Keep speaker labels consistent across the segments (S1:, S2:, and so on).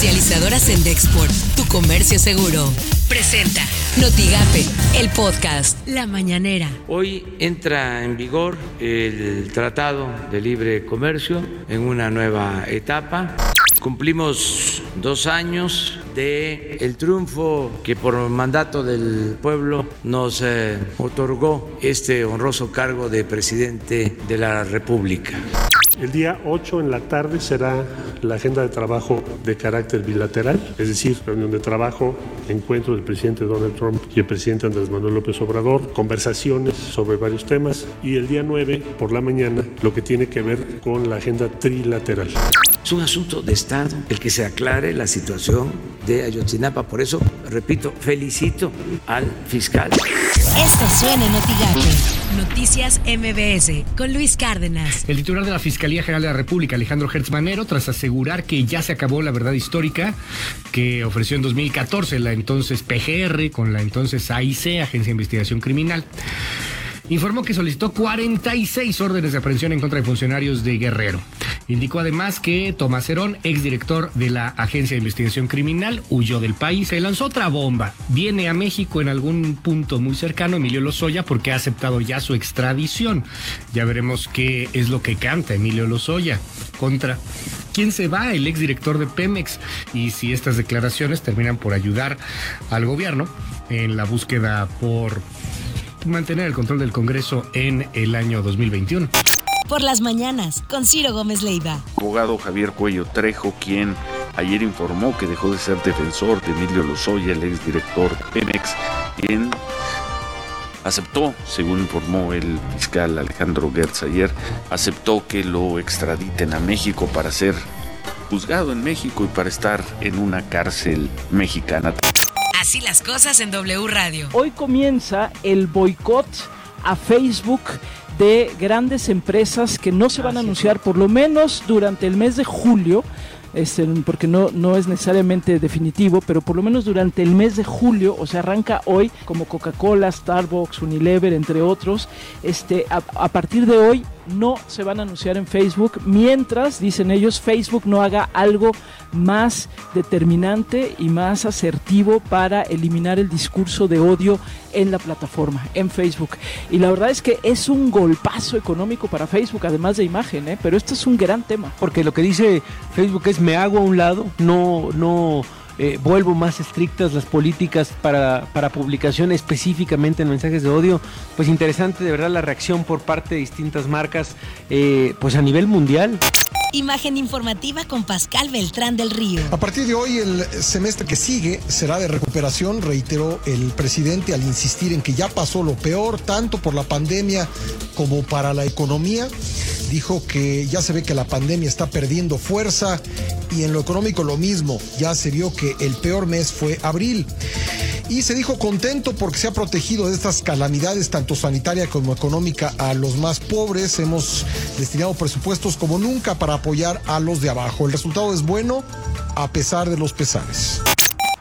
S1: Comercializadoras en Dexport, tu comercio seguro. Presenta Notigape, el podcast La Mañanera.
S2: Hoy entra en vigor el Tratado de Libre Comercio en una nueva etapa. Cumplimos dos años de el triunfo que por mandato del pueblo nos eh, otorgó este honroso cargo de presidente de la República.
S3: El día 8 en la tarde será la agenda de trabajo de carácter bilateral, es decir, reunión de trabajo, encuentro del presidente Donald Trump y el presidente Andrés Manuel López Obrador, conversaciones sobre varios temas y el día 9 por la mañana lo que tiene que ver con la agenda trilateral.
S2: Es un asunto de Estado el que se aclare la situación de Ayotzinapa. Por eso, repito, felicito al fiscal.
S1: Esto suena en Noticias MBS con Luis Cárdenas.
S4: El titular de la Fiscalía General de la República, Alejandro Hertz Manero, tras asegurar que ya se acabó la verdad histórica que ofreció en 2014 la entonces PGR con la entonces AIC, Agencia de Investigación Criminal informó que solicitó 46 órdenes de aprehensión en contra de funcionarios de Guerrero. Indicó además que Tomás Herón, exdirector de la Agencia de Investigación Criminal, huyó del país. Se lanzó otra bomba. Viene a México en algún punto muy cercano Emilio Lozoya porque ha aceptado ya su extradición. Ya veremos qué es lo que canta Emilio Lozoya contra quién se va, el exdirector de Pemex, y si estas declaraciones terminan por ayudar al gobierno en la búsqueda por mantener el control del Congreso en el año 2021.
S1: Por las mañanas, con Ciro Gómez Leiva.
S5: Abogado Javier Cuello Trejo, quien ayer informó que dejó de ser defensor de Emilio Lozoya, el exdirector de Pemex, quien aceptó, según informó el fiscal Alejandro Gertz ayer, aceptó que lo extraditen a México para ser juzgado en México y para estar en una cárcel mexicana.
S1: Así las cosas en W Radio.
S6: Hoy comienza el boicot a Facebook de grandes empresas que no se van a anunciar por lo menos durante el mes de julio este, porque no, no es necesariamente definitivo, pero por lo menos durante el mes de julio, o sea, arranca hoy como Coca-Cola, Starbucks, Unilever, entre otros, este, a, partir de hoy no se van a anunciar en Facebook mientras, dicen ellos, Facebook no haga algo más determinante y más asertivo para eliminar el discurso de odio en la plataforma, en Facebook. Y la verdad es que es un golpazo económico para Facebook, además de imagen, ¿eh? pero esto es un gran tema.
S7: Porque lo que dice Facebook es me hago a un lado, no, no eh, vuelvo más estrictas las políticas para, para publicación específicamente en mensajes de odio. Pues interesante de verdad la reacción por parte de distintas marcas, eh, pues a nivel mundial.
S1: Imagen informativa con Pascal Beltrán del Río.
S8: A partir de hoy, el semestre que sigue será de recuperación, reiteró el presidente al insistir en que ya pasó lo peor, tanto por la pandemia como para la economía. Dijo que ya se ve que la pandemia está perdiendo fuerza y en lo económico lo mismo. Ya se vio que el peor mes fue abril y se dijo contento porque se ha protegido de estas calamidades, tanto sanitaria como económica, a los más pobres. Hemos destinado presupuestos como nunca para apoyar a los de abajo. El resultado es bueno a pesar de los pesares.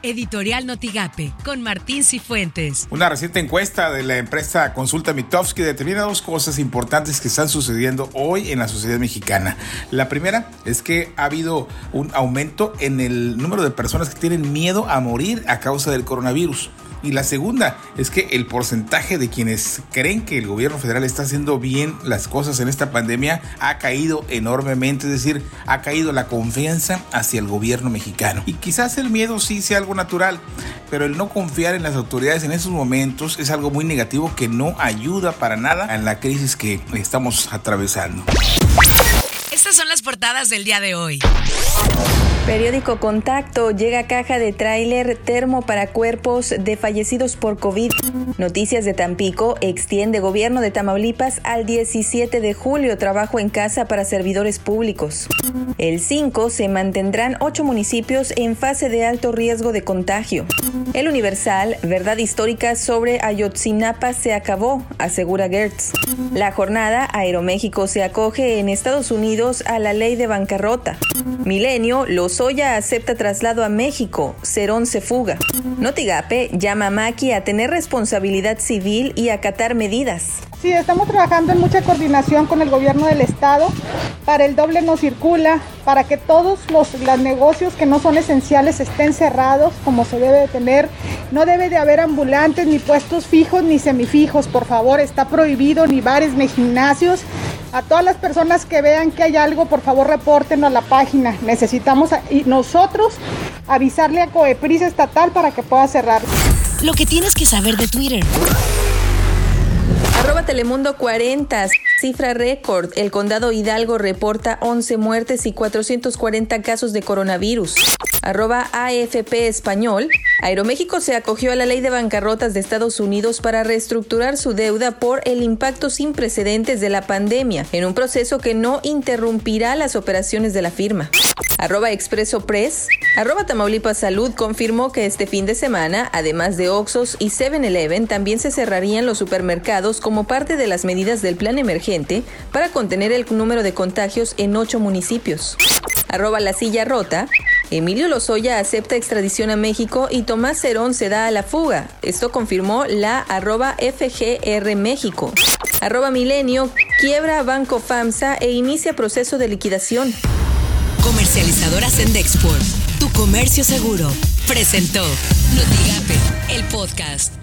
S1: Editorial Notigape con Martín Cifuentes.
S9: Una reciente encuesta de la empresa Consulta Mitofsky determina dos cosas importantes que están sucediendo hoy en la sociedad mexicana. La primera es que ha habido un aumento en el número de personas que tienen miedo a morir a causa del coronavirus. Y la segunda es que el porcentaje de quienes creen que el gobierno federal está haciendo bien las cosas en esta pandemia ha caído enormemente, es decir, ha caído la confianza hacia el gobierno mexicano. Y quizás el miedo sí sea algo natural, pero el no confiar en las autoridades en esos momentos es algo muy negativo que no ayuda para nada en la crisis que estamos atravesando.
S1: Estas son las portadas del día de hoy.
S10: Periódico Contacto llega caja de tráiler termo para cuerpos de fallecidos por COVID. Noticias de Tampico extiende gobierno de Tamaulipas al 17 de julio trabajo en casa para servidores públicos. El 5 se mantendrán ocho municipios en fase de alto riesgo de contagio. El Universal, verdad histórica sobre Ayotzinapa se acabó, asegura Gertz. La jornada Aeroméxico se acoge en Estados Unidos a la ley de bancarrota. Milenio, los Lozoya acepta traslado a México. Cerón se fuga. Notigape llama a Maki a tener responsabilidad civil y acatar medidas.
S11: Sí, estamos trabajando en mucha coordinación con el gobierno del estado para el doble no circula, para que todos los, negocios que no son esenciales estén cerrados como se debe de tener. No debe de haber ambulantes, ni puestos fijos, ni semifijos, por favor, está prohibido, ni bares, ni gimnasios. A todas las personas que vean que hay algo, por favor, repórtenlo a la página. Necesitamos y nosotros avisarle a Coepris estatal para que pueda cerrar.
S1: Lo que tienes que saber de Twitter.
S10: Arroba Telemundo 40. Cifra récord. El condado Hidalgo reporta 11 muertes y 440 casos de coronavirus. Arroba AFP Español. Aeroméxico se acogió a la ley de bancarrotas de Estados Unidos para reestructurar su deuda por el impacto sin precedentes de la pandemia, en un proceso que no interrumpirá las operaciones de la firma. Arroba Expreso Press. Arroba Tamaulipas Salud confirmó que este fin de semana, además de Oxos y 7-Eleven, también se cerrarían los supermercados como parte de las medidas del plan emergente para contener el número de contagios en ocho municipios. Arroba La Silla Rota. Emilio Lozoya acepta extradición a México y Tomás Cerón se da a la fuga. Esto confirmó la arroba FGR México. Arroba Milenio quiebra Banco FAMSA e inicia proceso de liquidación.
S1: Comercializadora Sendexport, tu comercio seguro, presentó Notigape, el podcast.